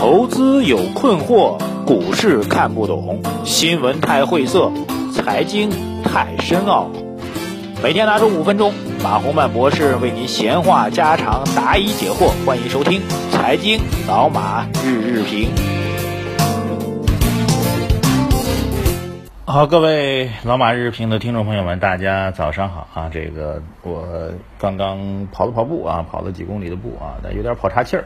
投资有困惑，股市看不懂，新闻太晦涩，财经太深奥。每天拿出五分钟，马洪曼博士为您闲话家常，答疑解惑。欢迎收听《财经老马日日评》。好，各位老马日评的听众朋友们，大家早上好啊！这个我刚刚跑了跑步啊，跑了几公里的步啊，但有点跑岔气儿。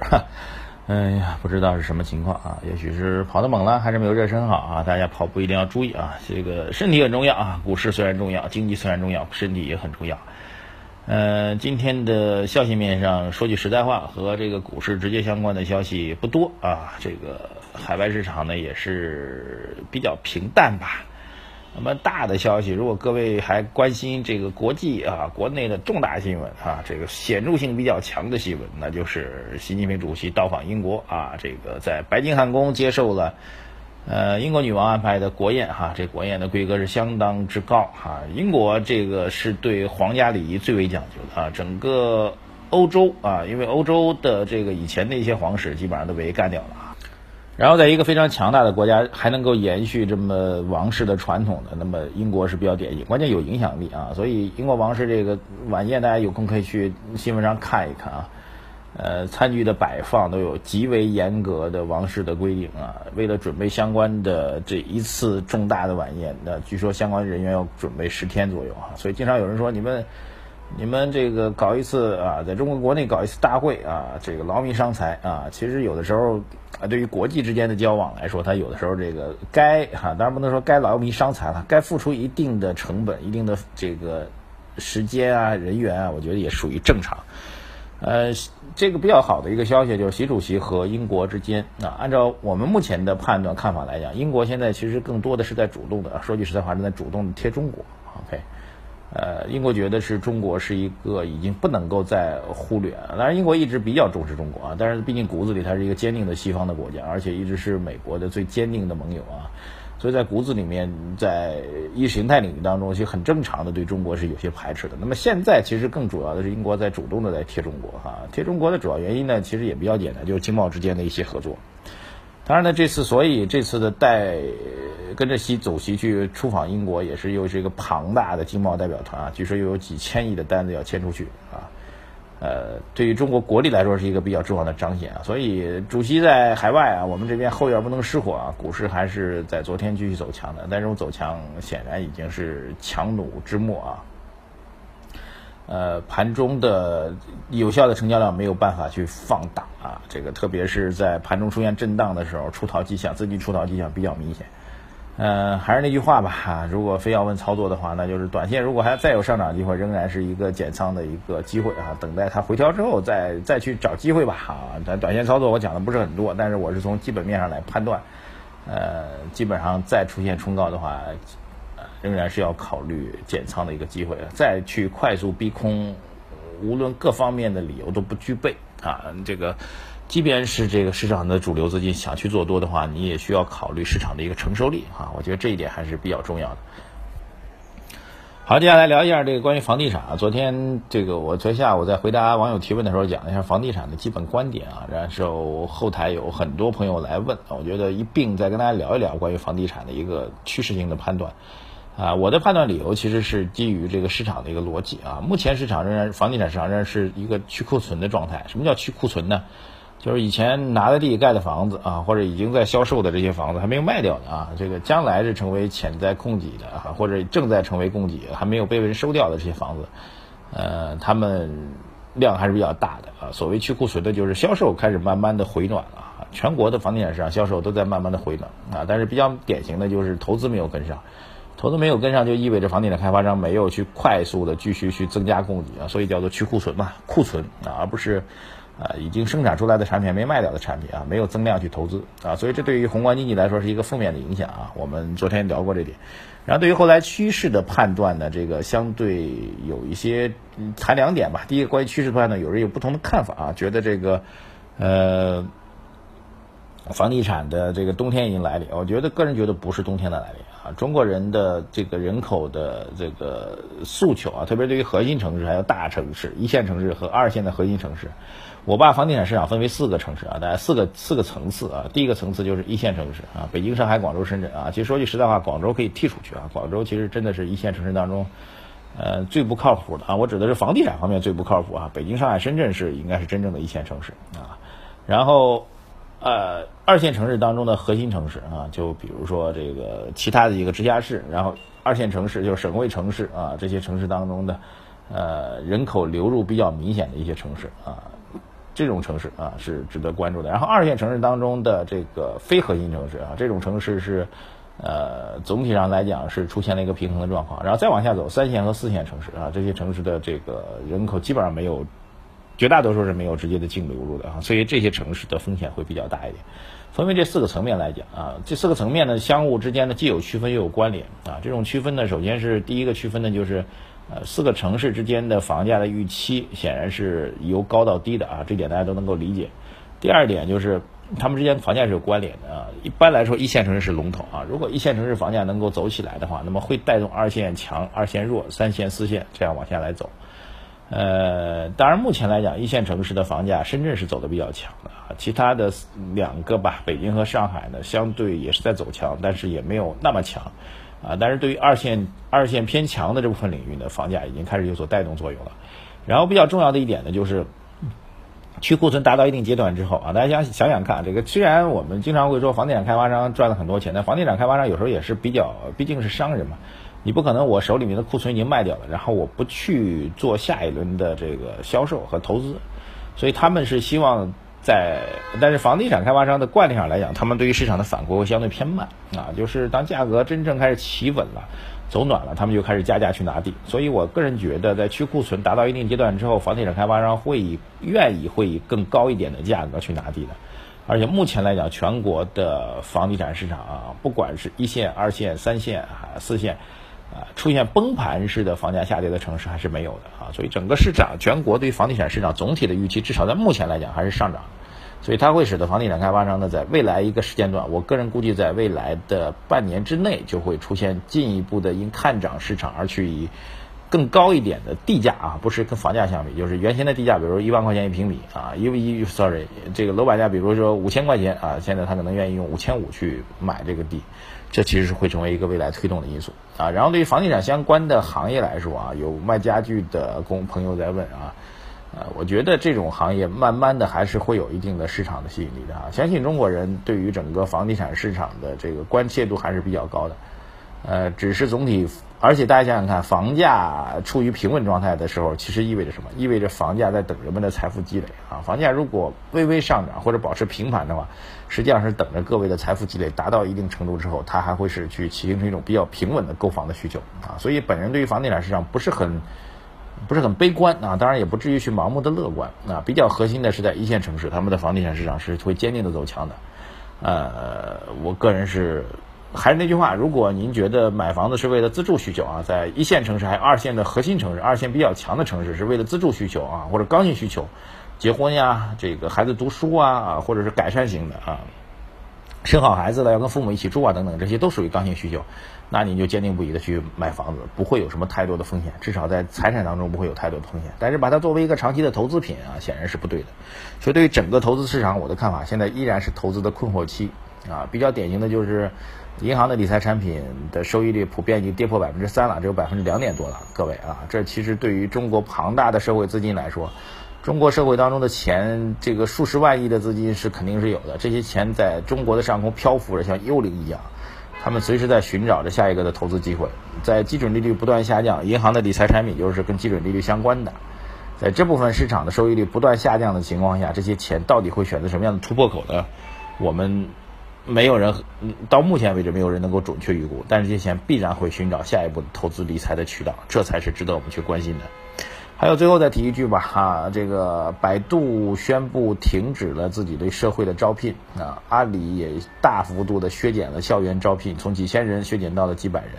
哎呀，不知道是什么情况啊？也许是跑得猛了，还是没有热身好啊？大家跑步一定要注意啊！这个身体很重要啊！股市虽然重要，经济虽然重要，身体也很重要。呃，今天的消息面上，说句实在话，和这个股市直接相关的消息不多啊。这个海外市场呢，也是比较平淡吧。那么大的消息，如果各位还关心这个国际啊、国内的重大新闻啊，这个显著性比较强的新闻，那就是习近平主席到访英国啊，这个在白金汉宫接受了呃英国女王安排的国宴哈，这国宴的规格是相当之高哈。英国这个是对皇家礼仪最为讲究的啊，整个欧洲啊，因为欧洲的这个以前的一些皇室基本上都被干掉了。然后在一个非常强大的国家还能够延续这么王室的传统的，那么英国是比较典型，关键有影响力啊。所以英国王室这个晚宴，大家有空可以去新闻上看一看啊。呃，餐具的摆放都有极为严格的王室的规定啊。为了准备相关的这一次重大的晚宴，那据说相关人员要准备十天左右啊。所以经常有人说你们。你们这个搞一次啊，在中国国内搞一次大会啊，这个劳民伤财啊。其实有的时候啊，对于国际之间的交往来说，它有的时候这个该哈，当然不能说该劳民伤财了，该付出一定的成本、一定的这个时间啊、人员啊，我觉得也属于正常。呃，这个比较好的一个消息就是习主席和英国之间啊，按照我们目前的判断看法来讲，英国现在其实更多的是在主动的，说句实在话，是在主动的贴中国。OK。呃，英国觉得是中国是一个已经不能够再忽略。当然，英国一直比较重视中国啊，但是毕竟骨子里它是一个坚定的西方的国家，而且一直是美国的最坚定的盟友啊。所以在骨子里面，在意识形态领域当中，其实很正常的对中国是有些排斥的。那么现在其实更主要的是英国在主动的在贴中国哈，贴中国的主要原因呢，其实也比较简单，就是经贸之间的一些合作。当然呢，这次所以这次的带跟着习主席去出访英国，也是又是一个庞大的经贸代表团啊，据说又有几千亿的单子要签出去啊。呃，对于中国国力来说是一个比较重要的彰显啊。所以主席在海外啊，我们这边后院不能失火啊，股市还是在昨天继续走强的，但这种走强显然已经是强弩之末啊。呃，盘中的有效的成交量没有办法去放大啊，这个特别是在盘中出现震荡的时候，出逃迹象、资金出逃迹象比较明显。呃，还是那句话吧，哈，如果非要问操作的话，那就是短线如果还再有上涨机会，仍然是一个减仓的一个机会啊，等待它回调之后再再去找机会吧，啊，咱短线操作我讲的不是很多，但是我是从基本面上来判断，呃，基本上再出现冲高的话。仍然是要考虑减仓的一个机会，再去快速逼空，无论各方面的理由都不具备啊。这个，即便是这个市场的主流资金想去做多的话，你也需要考虑市场的一个承受力啊。我觉得这一点还是比较重要的。好，接下来聊一下这个关于房地产啊。昨天这个我昨天下午在回答网友提问的时候讲了一下房地产的基本观点啊，然后后台有很多朋友来问，我觉得一并再跟大家聊一聊关于房地产的一个趋势性的判断。啊，我的判断理由其实是基于这个市场的一个逻辑啊。目前市场仍然房地产市场仍然是一个去库存的状态。什么叫去库存呢？就是以前拿的地盖的房子啊，或者已经在销售的这些房子还没有卖掉的啊，这个将来是成为潜在供给的啊，或者正在成为供给还没有被人收掉的这些房子，呃，他们量还是比较大的啊。所谓去库存的，就是销售开始慢慢的回暖了啊。全国的房地产市场销售都在慢慢的回暖啊，但是比较典型的就是投资没有跟上。投资没有跟上，就意味着房地产开发商没有去快速的继续去增加供给啊，所以叫做去库存嘛，库存啊，而不是啊已经生产出来的产品没卖掉的产品啊，没有增量去投资啊，所以这对于宏观经济来说是一个负面的影响啊。我们昨天聊过这点，然后对于后来趋势的判断呢，这个相对有一些谈两点吧。第一个，关于趋势判断，有人有不同的看法啊，觉得这个呃房地产的这个冬天已经来临，我觉得个人觉得不是冬天的来临啊。中国人的这个人口的这个诉求啊，特别对于核心城市还有大城市、一线城市和二线的核心城市，我把房地产市场分为四个城市啊，大概四个四个层次啊。第一个层次就是一线城市啊，北京、上海、广州、深圳啊。其实说句实在话，广州可以剔出去啊，广州其实真的是一线城市当中，呃，最不靠谱的啊。我指的是房地产方面最不靠谱啊。北京、上海、深圳是应该是真正的一线城市啊，然后。呃，二线城市当中的核心城市啊，就比如说这个其他的一个直辖市，然后二线城市就是省会城市啊，这些城市当中的呃人口流入比较明显的一些城市啊，这种城市啊是值得关注的。然后二线城市当中的这个非核心城市啊，这种城市是呃总体上来讲是出现了一个平衡的状况。然后再往下走，三线和四线城市啊，这些城市的这个人口基本上没有。绝大多数是没有直接的净流入的啊，所以这些城市的风险会比较大一点。分为这四个层面来讲啊，这四个层面呢，相互之间呢既有区分又有关联啊。这种区分呢，首先是第一个区分呢，就是呃四个城市之间的房价的预期显然是由高到低的啊，这点大家都能够理解。第二点就是他们之间房价是有关联的啊。一般来说，一线城市是龙头啊，如果一线城市房价能够走起来的话，那么会带动二线强、二线弱、三线、四线这样往下来走。呃，当然，目前来讲，一线城市的房价，深圳是走的比较强的啊。其他的两个吧，北京和上海呢，相对也是在走强，但是也没有那么强啊。但是对于二线、二线偏强的这部分领域呢，房价已经开始有所带动作用了。然后比较重要的一点呢，就是去库存达到一定阶段之后啊，大家想想想看，这个虽然我们经常会说房地产开发商赚了很多钱，但房地产开发商有时候也是比较，毕竟是商人嘛。你不可能，我手里面的库存已经卖掉了，然后我不去做下一轮的这个销售和投资，所以他们是希望在，但是房地产开发商的惯例上来讲，他们对于市场的反馈会相对偏慢啊，就是当价格真正开始企稳了、走暖了，他们就开始加价去拿地。所以我个人觉得，在去库存达到一定阶段之后，房地产开发商会以愿意会以更高一点的价格去拿地的。而且目前来讲，全国的房地产市场啊，不管是一线、二线、三线啊、四线。啊，出现崩盘式的房价下跌的城市还是没有的啊，所以整个市场全国对房地产市场总体的预期，至少在目前来讲还是上涨，所以它会使得房地产开发商呢，在未来一个时间段，我个人估计在未来的半年之内，就会出现进一步的因看涨市场而去以更高一点的地价啊，不是跟房价相比，就是原先的地价，比如说一万块钱一平米啊，一一 sorry，这个楼板价，比如说五千块钱啊，现在他可能愿意用五千五去买这个地。这其实是会成为一个未来推动的因素啊。然后对于房地产相关的行业来说啊，有卖家具的工朋友在问啊，呃，我觉得这种行业慢慢的还是会有一定的市场的吸引力的啊。相信中国人对于整个房地产市场的这个关切度还是比较高的。呃，只是总体，而且大家想想看，房价处于平稳状态的时候，其实意味着什么？意味着房价在等人们的财富积累啊。房价如果微微上涨或者保持平盘的话，实际上是等着各位的财富积累达到一定程度之后，它还会是去形成一种比较平稳的购房的需求啊。所以本人对于房地产市场不是很不是很悲观啊，当然也不至于去盲目的乐观啊。比较核心的是在一线城市，他们的房地产市场是会坚定的走强的。呃，我个人是。还是那句话，如果您觉得买房子是为了自住需求啊，在一线城市还有二线的核心城市，二线比较强的城市是为了自住需求啊，或者刚性需求，结婚呀，这个孩子读书啊啊，或者是改善型的啊，生好孩子了要跟父母一起住啊等等，这些都属于刚性需求，那您就坚定不移的去买房子，不会有什么太多的风险，至少在财产当中不会有太多的风险。但是把它作为一个长期的投资品啊，显然是不对的。所以对于整个投资市场，我的看法现在依然是投资的困惑期啊，比较典型的就是。银行的理财产品的收益率普遍已经跌破百分之三了，只有百分之两点多了。各位啊，这其实对于中国庞大的社会资金来说，中国社会当中的钱，这个数十万亿的资金是肯定是有的。这些钱在中国的上空漂浮着，像幽灵一样，他们随时在寻找着下一个的投资机会。在基准利率不断下降，银行的理财产品就是跟基准利率相关的，在这部分市场的收益率不断下降的情况下，这些钱到底会选择什么样的突破口呢？我们。没有人，到目前为止没有人能够准确预估，但是这些钱必然会寻找下一步投资理财的渠道，这才是值得我们去关心的。还有最后再提一句吧，哈，这个百度宣布停止了自己对社会的招聘啊，阿里也大幅度的削减了校园招聘，从几千人削减到了几百人。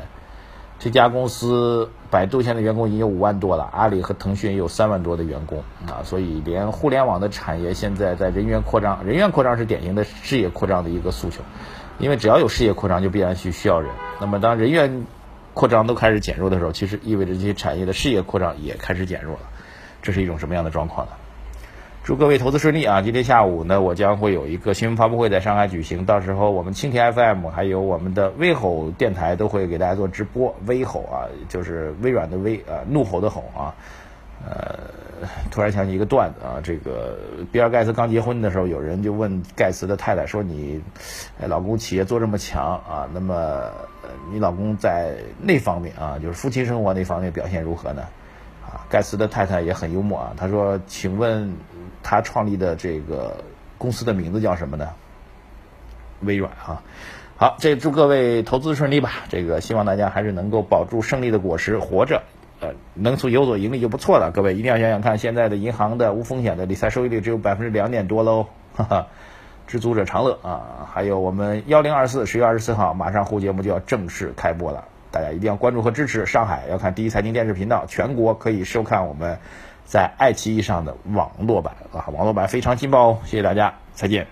这家公司，百度现在员工已经有五万多了，阿里和腾讯也有三万多的员工啊，所以连互联网的产业现在在人员扩张，人员扩张是典型的事业扩张的一个诉求，因为只要有事业扩张，就必然需需要人。那么当人员扩张都开始减弱的时候，其实意味着这些产业的事业扩张也开始减弱了，这是一种什么样的状况呢？祝各位投资顺利啊！今天下午呢，我将会有一个新闻发布会在上海举行，到时候我们蜻蜓 FM 还有我们的微吼电台都会给大家做直播。微吼啊，就是微软的微啊，怒吼的吼啊。呃，突然想起一个段子啊，这个比尔盖茨刚结婚的时候，有人就问盖茨的太太说：“你，老公企业做这么强啊，那么你老公在那方面啊，就是夫妻生活那方面表现如何呢？”啊，盖茨的太太也很幽默啊，他说：“请问。”他创立的这个公司的名字叫什么呢？微软啊。好，这祝各位投资顺利吧。这个希望大家还是能够保住胜利的果实，活着，呃，能从有所盈利就不错了。各位一定要想想看，现在的银行的无风险的理财收益率只有百分之两点多喽，哈哈，知足者常乐啊。还有我们幺零二四十月二十四号，马上沪节目就要正式开播了，大家一定要关注和支持。上海要看第一财经电视频道，全国可以收看我们。在爱奇艺上的网络版啊，网络版非常劲爆哦！谢谢大家，再见。